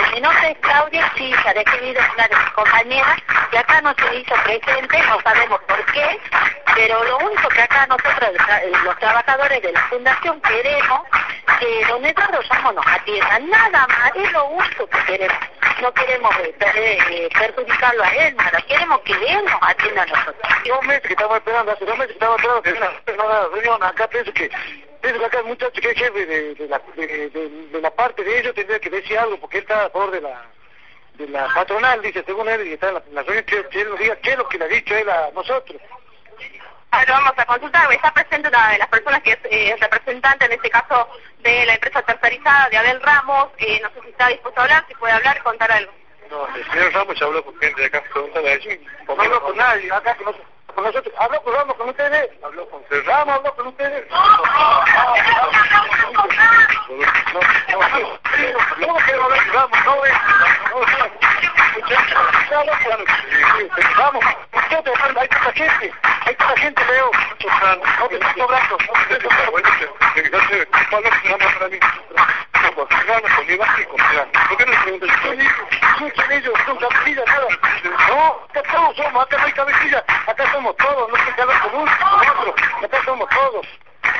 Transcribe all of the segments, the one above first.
Eh, mi nombre es Claudia Chilla, de de mis compañeras, que acá no se hizo presente, no sabemos por qué, pero lo único que acá nosotros, eh, los trabajadores de la Fundación, queremos que don Eduardo Ramos nos atienda, nada más, es lo único que queremos. No queremos eh, eh, perjudicarlo a él, nada, queremos que él nos atienda a nosotros. Dos meses que estamos esperando, hace dos meses que estamos esperando que una acá, pienso que Pienso que acá el muchacho que es jefe de, de, la, de, de, de, la parte de ellos tendría que decir algo, porque él está a favor de la, de la patronal, dice, según él, y está en la, en la reunión, que, que, él nos diga qué es lo que le ha dicho él a nosotros. Ahora vamos a consultar, está presente una de las personas que es eh, representante, en este caso, de la empresa tercerizada de Abel Ramos, eh, no sé si está dispuesto a hablar, si puede hablar contar algo. No, el señor Ramos ya habló con gente de acá, pregúntale a ellos. No habló con nadie, acá con nosotros. Con nosotros, habló con Ramos con ustedes, habló con Ramos, habló con ustedes. Vamos, usted hay tanta gente, hay tanta gente, Leo. No te estoy sobrando, cabecilla, acá somos todos, no se con uno, con otro, acá somos todos.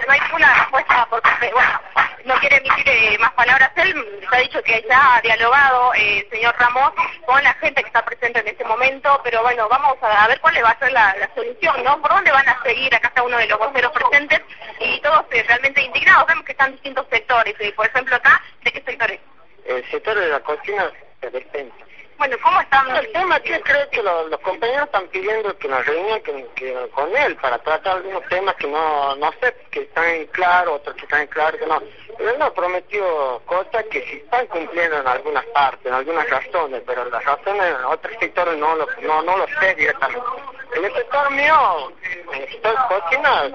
No hay una respuesta porque, bueno, no quiere emitir eh, más palabras. Él ha dicho que ya ha dialogado, eh, señor Ramos, con la gente que está presente en este momento, pero bueno, vamos a, a ver cuál va a ser la, la, solución, ¿no? ¿Por dónde van a seguir a cada uno de los voceros presentes? Y todos eh, realmente indignados. Vemos que están distintos sectores. Eh, por ejemplo, acá, ¿de qué sectores? El sector de la cocina se despensa. Bueno, ¿cómo están? El tema que creo que los, los compañeros están pidiendo que nos reúnan que, que, con él para tratar algunos temas que no, no sé, que están en claro, otros que están en claro, que no. Pero él nos prometió cosas que sí están cumpliendo en algunas partes, en algunas razones, pero las razones en otros sectores no lo, no, no lo sé directamente. En el sector mío, en el sector cocina,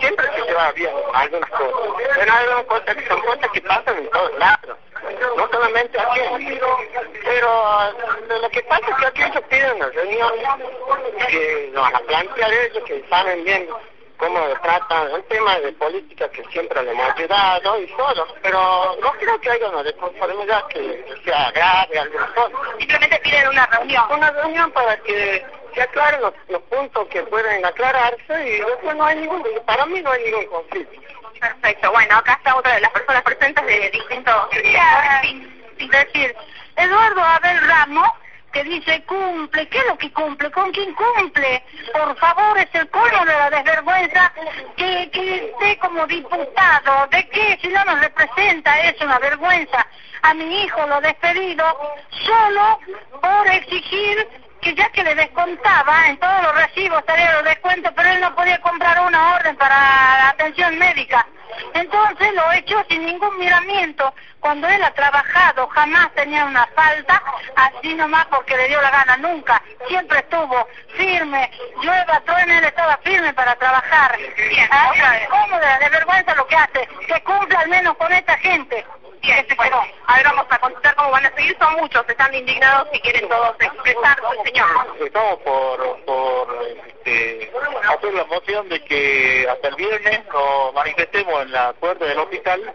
siempre se lleva bien algunas cosas. Pero hay algunas cosas que son cosas que pasan en todos lados no solamente aquí, pero lo que pasa es que aquí ellos piden una reunión que nos van a plantear ellos, que saben bien cómo tratan el tema de política que siempre le hemos ayudado y todo, pero no creo que haya una desconformidad que sea grave, alguna cosa. Simplemente piden una reunión. Una reunión para que se aclaren los, los puntos que pueden aclararse y después no hay ningún, para mí no hay ningún conflicto. Perfecto, bueno, acá está otra de las personas presentes de distintos... Sin decir, Eduardo Abel Ramos, que dice cumple, ¿qué es lo que cumple? ¿Con quién cumple? Por favor, es el colmo de la desvergüenza que, que esté como diputado. ¿De qué? Si no nos representa, es una vergüenza. A mi hijo lo despedido solo por exigir que ya que le descontaba en todos los recibos salía los descuentos, pero él no podía comprar una orden para atención médica. Entonces lo echó sin ningún miramiento. Cuando él ha trabajado, jamás tenía una falta, así nomás porque le dio la gana, nunca. Siempre estuvo firme, llueva, truene, él estaba firme para trabajar. Bien, ¿Ah? ¿Cómo de, de vergüenza lo que hace? Que cumpla al menos con esta gente. Bien, bueno, a ver, vamos a consultar cómo van a seguir. Son muchos, están indignados y quieren todos expresar, señor. Estamos por, por este, hacer la moción de que hasta el viernes nos manifestemos en la puerta del hospital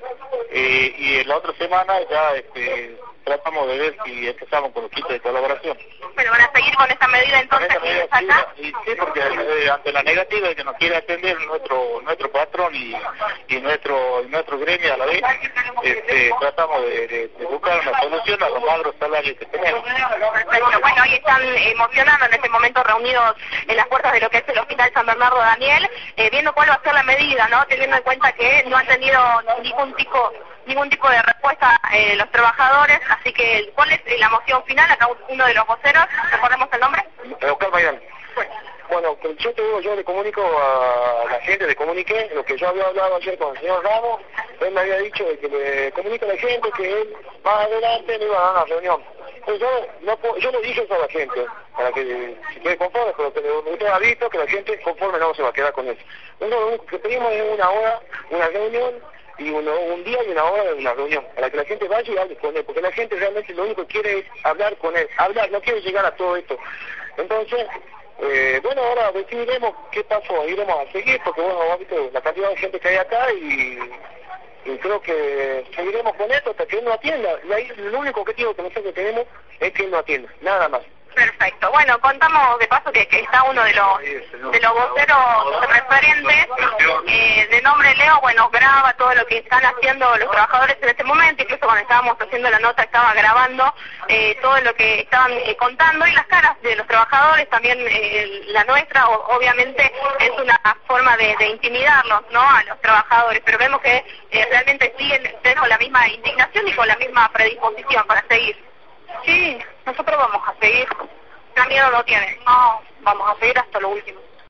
eh, y en la otra semana ya este, tratamos de ver si empezamos con los kits de colaboración. Pero van a seguir con esta medida entonces Con esta medida, acá. sí, y sí, porque eh, ante la negativa de que nos quiere atender nuestro nuestro patrón y, y nuestro y nuestro gremio a la vez, este, tratamos de, de- de buscar una solución a los magros salarios que tenemos. Perfecto. Bueno, hoy están emocionando en este momento reunidos en las puertas de lo que es el Hospital San Bernardo Daniel, eh, viendo cuál va a ser la medida, ¿no? Teniendo en cuenta que no han tenido ningún tipo ningún tipo de respuesta eh, los trabajadores, así que ¿cuál es la moción final? Acá uno de los voceros, recordemos el nombre. Oscar Maidán. Bueno, yo te digo, yo le comunico a la gente, le comuniqué lo que yo había hablado ayer con el señor Ramos, él me había dicho de que le comunique a la gente que él más adelante le iba a dar una reunión. pues yo, no, yo le dije eso a la gente, para que se quede conforme, pero que usted ha visto que la gente conforme no se va a quedar con eso. Lo único que pedimos es una hora, una reunión, y uno, un día y una hora de una reunión, para que la gente vaya y hable con él, porque la gente realmente lo único que quiere es hablar con él, hablar, no quiere llegar a todo esto. Entonces, eh, bueno, ahora decidiremos qué pasó, iremos a seguir, porque bueno, visto la cantidad de gente que hay acá y, creo que seguiremos con esto hasta que él no atienda. Y ahí el único objetivo que nosotros tenemos es que él no atienda, nada más. Perfecto. Bueno, contamos de paso que, que está uno de los de los voceros referentes, eh, de nombre Leo, bueno, graba todo lo que están haciendo los trabajadores en este momento, incluso cuando estábamos haciendo la nota estaba grabando eh, todo lo que estaban eh, contando y las caras de los trabajadores, también eh, la nuestra, obviamente es una forma de, de, intimidarlos, ¿no?, a los trabajadores, pero vemos que eh, realmente siguen con la misma indignación y con la misma predisposición para seguir. Sí, nosotros vamos a seguir. ¿Qué miedo no tiene? No, vamos a seguir hasta lo último.